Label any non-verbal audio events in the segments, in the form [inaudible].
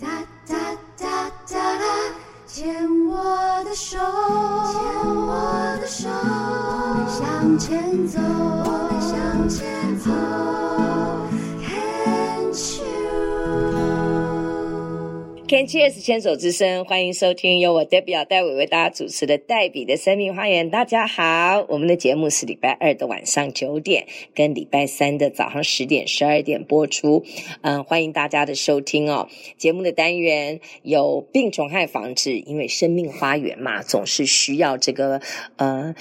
哒哒哒哒哒，牵我的手，牵我的手，我们向前走，我们向前走。Can Cheers 牵手之声，欢迎收听由我 Debbie 戴伟为大家主持的黛比的生命花园。大家好，我们的节目是礼拜二的晚上九点，跟礼拜三的早上十点、十二点播出。嗯，欢迎大家的收听哦。节目的单元有病虫害防治，因为生命花园嘛，总是需要这个呃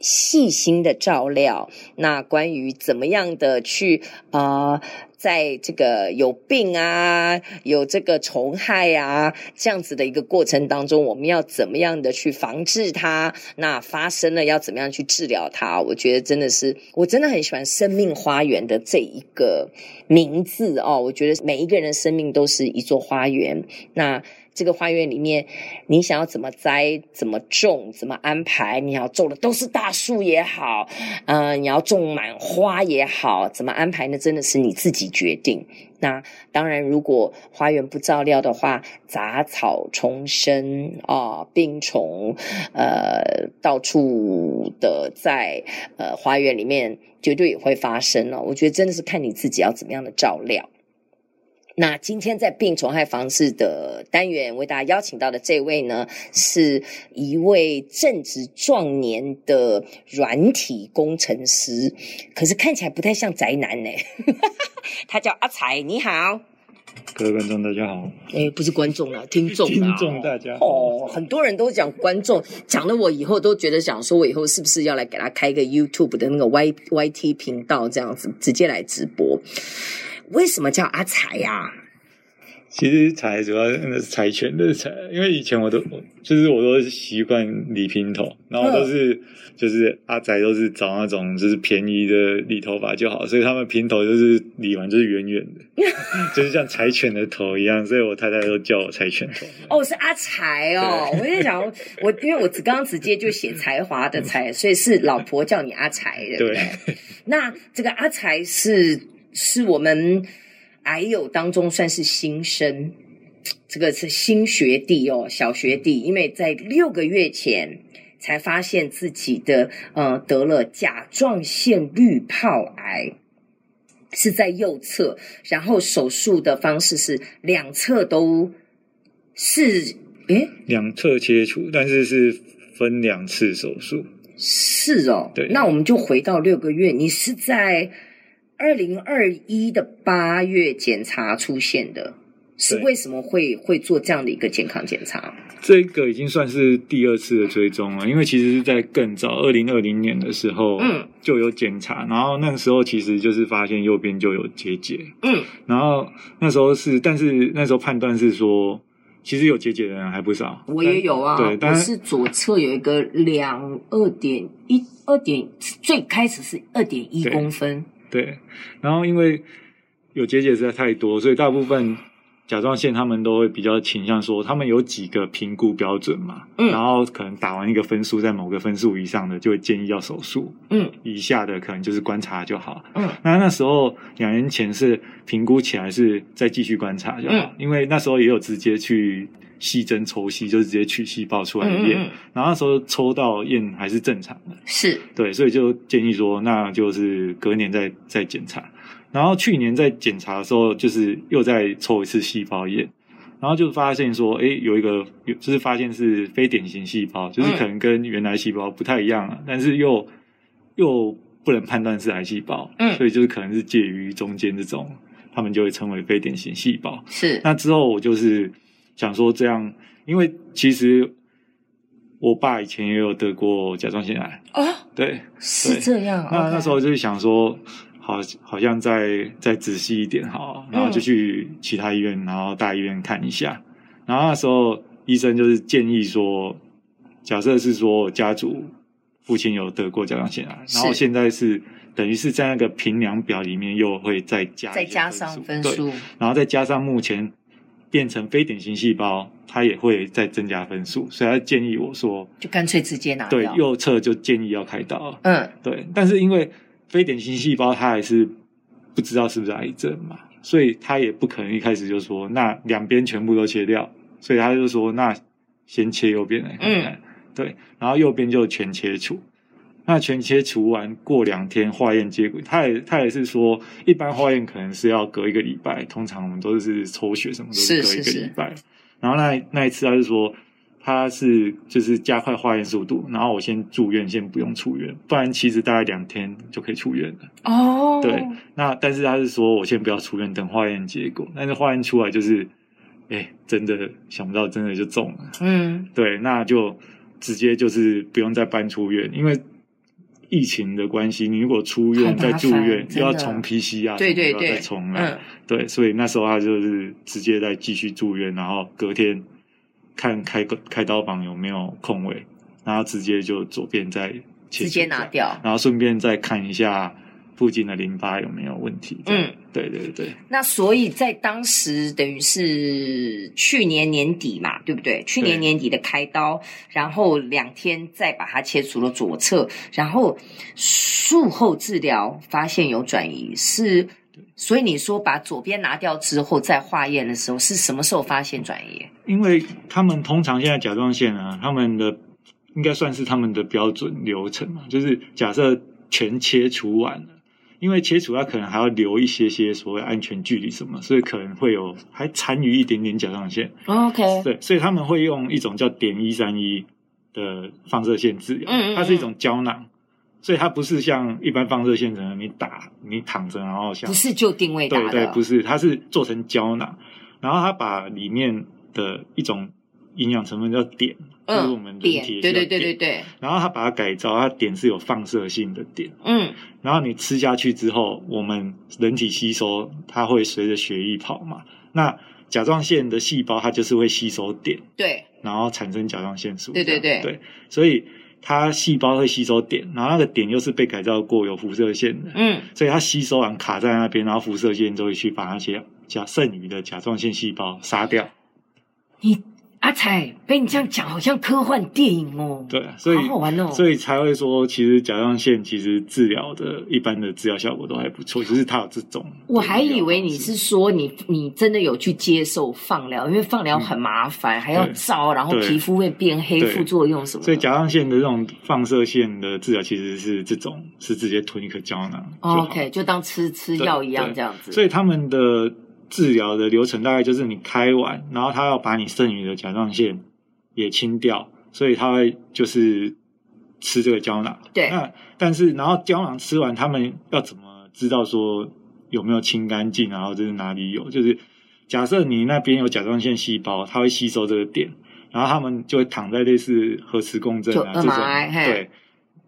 细心的照料。那关于怎么样的去呃。在这个有病啊，有这个虫害啊，这样子的一个过程当中，我们要怎么样的去防治它？那发生了要怎么样去治疗它？我觉得真的是，我真的很喜欢“生命花园”的这一个名字哦。我觉得每一个人的生命都是一座花园。那这个花园里面，你想要怎么栽、怎么种、怎么安排？你要种的都是大树也好，嗯、你要种满花也好，怎么安排呢？真的是你自己决定。那当然，如果花园不照料的话，杂草丛生啊，病虫，呃，到处的在呃花园里面，绝对也会发生了、哦。我觉得真的是看你自己要怎么样的照料。那今天在病虫害防治的单元，为大家邀请到的这位呢，是一位正值壮年的软体工程师，可是看起来不太像宅男呢。[laughs] 他叫阿才，你好，各位观众大家好。诶，不是观众了，听众，听众大家好。哦，很多人都讲观众，讲了我以后都觉得想说，我以后是不是要来给他开一个 YouTube 的那个 Y YT 频道，这样子直接来直播。为什么叫阿财呀、啊？其实财主要那是柴犬的柴，因为以前我都就是我都习惯理平头，然后都是就是阿宅都是找那种就是便宜的理头发就好，所以他们平头就是理完就是圆圆的，[laughs] 就是像柴犬的头一样，所以我太太都叫我柴犬头。哦，是阿财哦，我在想我因为我刚刚直接就写才华的才，所以是老婆叫你阿财的。对，那这个阿财是。是我们癌友当中算是新生，这个是新学弟哦，小学弟，因为在六个月前才发现自己的呃得了甲状腺滤泡癌，是在右侧，然后手术的方式是两侧都是诶，两侧切除，但是是分两次手术，是哦，对，那我们就回到六个月，你是在。二零二一的八月检查出现的，是为什么会会做这样的一个健康检查？这个已经算是第二次的追踪了，因为其实是在更早二零二零年的时候，嗯，就有检查，然后那个时候其实就是发现右边就有结节，嗯，然后那时候是，但是那时候判断是说，其实有结节的人还不少，我也有啊，对，但是左侧有一个两二点一二点，最开始是二点一公分。对，然后因为有结节实在太多，所以大部分甲状腺他们都会比较倾向说，他们有几个评估标准嘛，嗯，然后可能打完一个分数，在某个分数以上的就会建议要手术，嗯，以下的可能就是观察就好，嗯，那那时候两年前是评估起来是再继续观察就好，嗯，因为那时候也有直接去。细针抽吸就是直接取细胞出来验，嗯嗯，然后那时候抽到验还是正常的，是。对，所以就建议说，那就是隔年再再检查。然后去年在检查的时候，就是又再抽一次细胞验，然后就发现说，哎，有一个有就是发现是非典型细胞，就是可能跟原来细胞不太一样，嗯，但是又又不能判断是癌细胞，嗯，所以就是可能是介于中间这种，他们就会称为非典型细胞。是，那之后我就是。想说这样，因为其实我爸以前也有得过甲状腺癌哦，对，对是这样。那那时候就是想说，好，好像再再仔细一点好，然后就去其他医院，然后大医院看一下。然后那时候医生就是建议说，假设是说家族父亲有得过甲状腺癌，然后现在是等于是在那个评量表里面又会再加再加上分数，然后再加上目前。变成非典型细胞，它也会再增加分数，所以他建议我说，就干脆直接拿掉。对，右侧就建议要开刀。嗯，对。但是因为非典型细胞，它还是不知道是不是癌症嘛，所以他也不可能一开始就说那两边全部都切掉，所以他就说那先切右边来看看，嗯、对，然后右边就全切除。那全切除完过两天化验结果，他也他也是说，一般化验可能是要隔一个礼拜，通常我们都是抽血什么都是隔一个礼拜。是是是然后那那一次他是说，他是就是加快化验速度，然后我先住院，先不用出院，不然其实大概两天就可以出院了。哦，对，那但是他是说我先不要出院，等化验结果。但是化验出来就是，哎，真的想不到，真的就中了。嗯，对，那就直接就是不用再搬出院，因为。疫情的关系，你如果出院再住院，又要重 PCR，对对对，再重来，嗯、对，所以那时候他就是直接再继续住院，然后隔天看开个开刀房有没有空位，然后直接就左边再切，直接拿掉，然后顺便再看一下。附近的淋巴有没有问题？嗯，对对对。那所以在当时等于是去年年底嘛，对不对？去年年底的开刀，然后两天再把它切除了左侧，然后术后治疗发现有转移，是。所以你说把左边拿掉之后再化验的时候，是什么时候发现转移？因为他们通常现在甲状腺啊，他们的应该算是他们的标准流程嘛，就是假设全切除完了。因为切除它可能还要留一些些所谓安全距离什么，所以可能会有还残余一点点甲状腺。OK，对，所以他们会用一种叫碘一三一的放射线治疗，嗯，它是一种胶囊，所以它不是像一般放射线，可能你打你躺着，然后像不是就定位打的，对对，不是，它是做成胶囊，然后它把里面的一种。营养成分叫碘，嗯、就是我们人体的对对对对对。然后它把它改造，它碘是有放射性的碘。嗯。然后你吃下去之后，我们人体吸收，它会随着血液跑嘛。那甲状腺的细胞它就是会吸收碘，对。然后产生甲状腺素。对对对。对，所以它细胞会吸收碘，然后那个碘又是被改造过有辐射线的。嗯。所以它吸收完卡在那边，然后辐射线就会去把那些甲剩余的甲状腺细胞杀掉。你。阿彩被你这样讲，好像科幻电影哦。对，所以好好玩哦。所以才会说，其实甲状腺其实治疗的一般的治疗效果都还不错，就是它有这种。我还以为你是说你你真的有去接受放疗，因为放疗很麻烦，嗯、还要照，然后皮肤会变黑，副作用什么的。所以甲状腺的这种放射线的治疗其实是这种，是直接吞一颗胶囊。OK，就当吃吃药一样这样子。所以他们的。治疗的流程大概就是你开完，然后他要把你剩余的甲状腺也清掉，所以他会就是吃这个胶囊。对，那但是然后胶囊吃完，他们要怎么知道说有没有清干净？然后这是哪里有？就是假设你那边有甲状腺细胞，它会吸收这个碘，然后他们就会躺在类似核磁共振啊这种，对。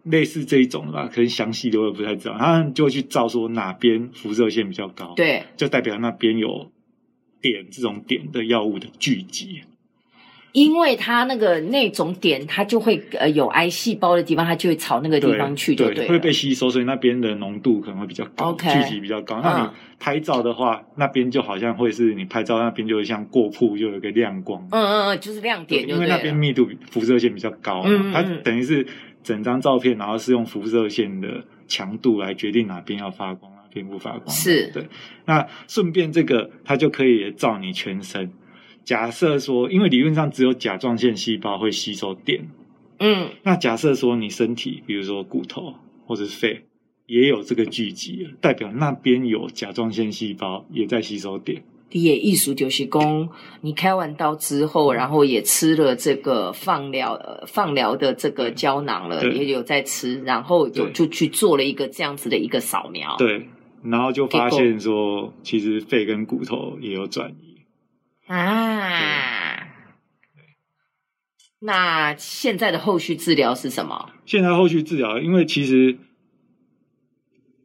类似这一种吧，可能详细的我也不太知道。他们就会去照说哪边辐射线比较高，对，就代表那边有点这种点的药物的聚集。因为它那个那种点，它就会呃有癌细胞的地方，它就会朝那个地方去，对，对，会被吸收，所以那边的浓度可能会比较高，Okay. 聚集比较高。那你拍照的话，嗯、那边就好像会是你拍照那边就会像过曝，就有一个亮光。嗯嗯嗯，就是亮点，因为那边密度辐射线比较高，嗯嗯嗯，它等于是。整张照片，然后是用辐射线的强度来决定哪边要发光，哪边不发光。是对。那顺便这个，它就可以照你全身。假设说，因为理论上只有甲状腺细胞会吸收碘，嗯，那假设说你身体，比如说骨头或者肺，也有这个聚集，代表那边有甲状腺细胞也在吸收碘。也意思就是工，你开完刀之后，然后也吃了这个放疗呃放疗的这个胶囊了，也有在吃，然后就就去做了一个这样子的一个扫描。对，然后就发现说，其实肺跟骨头也有转移啊。那现在的后续治疗是什么？现在后续治疗，因为其实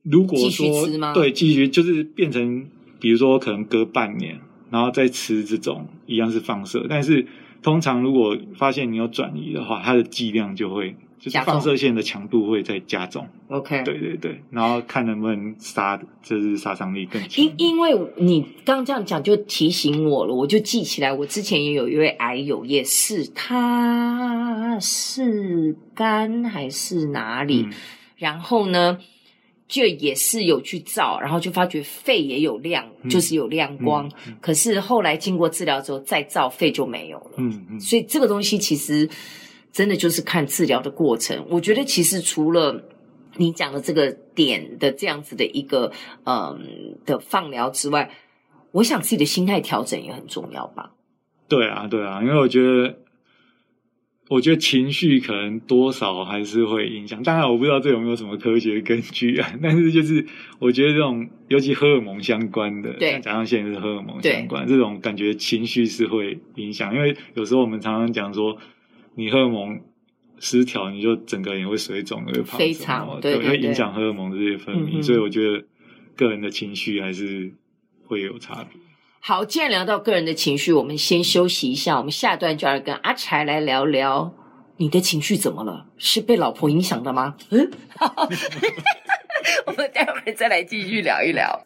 如果说？对，继续就是变成。比如说，可能隔半年，然后再吃这种一样是放射，但是通常如果发现你有转移的话，它的剂量就会就是放射线的强度会再加重。OK，对对对，然后看能不能杀，就是杀伤力更强。因因为你刚这样讲，就提醒我了，我就记起来，我之前也有一位癌友，也是他是肝还是哪里，嗯、然后呢？就也是有去照，然后就发觉肺也有亮，嗯、就是有亮光。嗯嗯、可是后来经过治疗之后再照，肺就没有了。嗯嗯。所以这个东西其实真的就是看治疗的过程。我觉得其实除了你讲的这个点的这样子的一个嗯的放疗之外，我想自己的心态调整也很重要吧。对啊，对啊，因为我觉得。我觉得情绪可能多少还是会影响，当然我不知道这有没有什么科学根据啊。但是就是我觉得这种尤其荷尔蒙相关的，对，甲状腺是荷尔蒙相关，这种感觉情绪是会影响。因为有时候我们常常讲说，你荷尔蒙失调，你就整个人会水肿，会胖，非常对，会影响荷尔蒙的这些分泌。嗯、所以我觉得个人的情绪还是会有差别。好，既然聊到个人的情绪，我们先休息一下。我们下段就要跟阿柴来聊聊，你的情绪怎么了？是被老婆影响的吗？嗯，[laughs] [laughs] 我们待会儿再来继续聊一聊。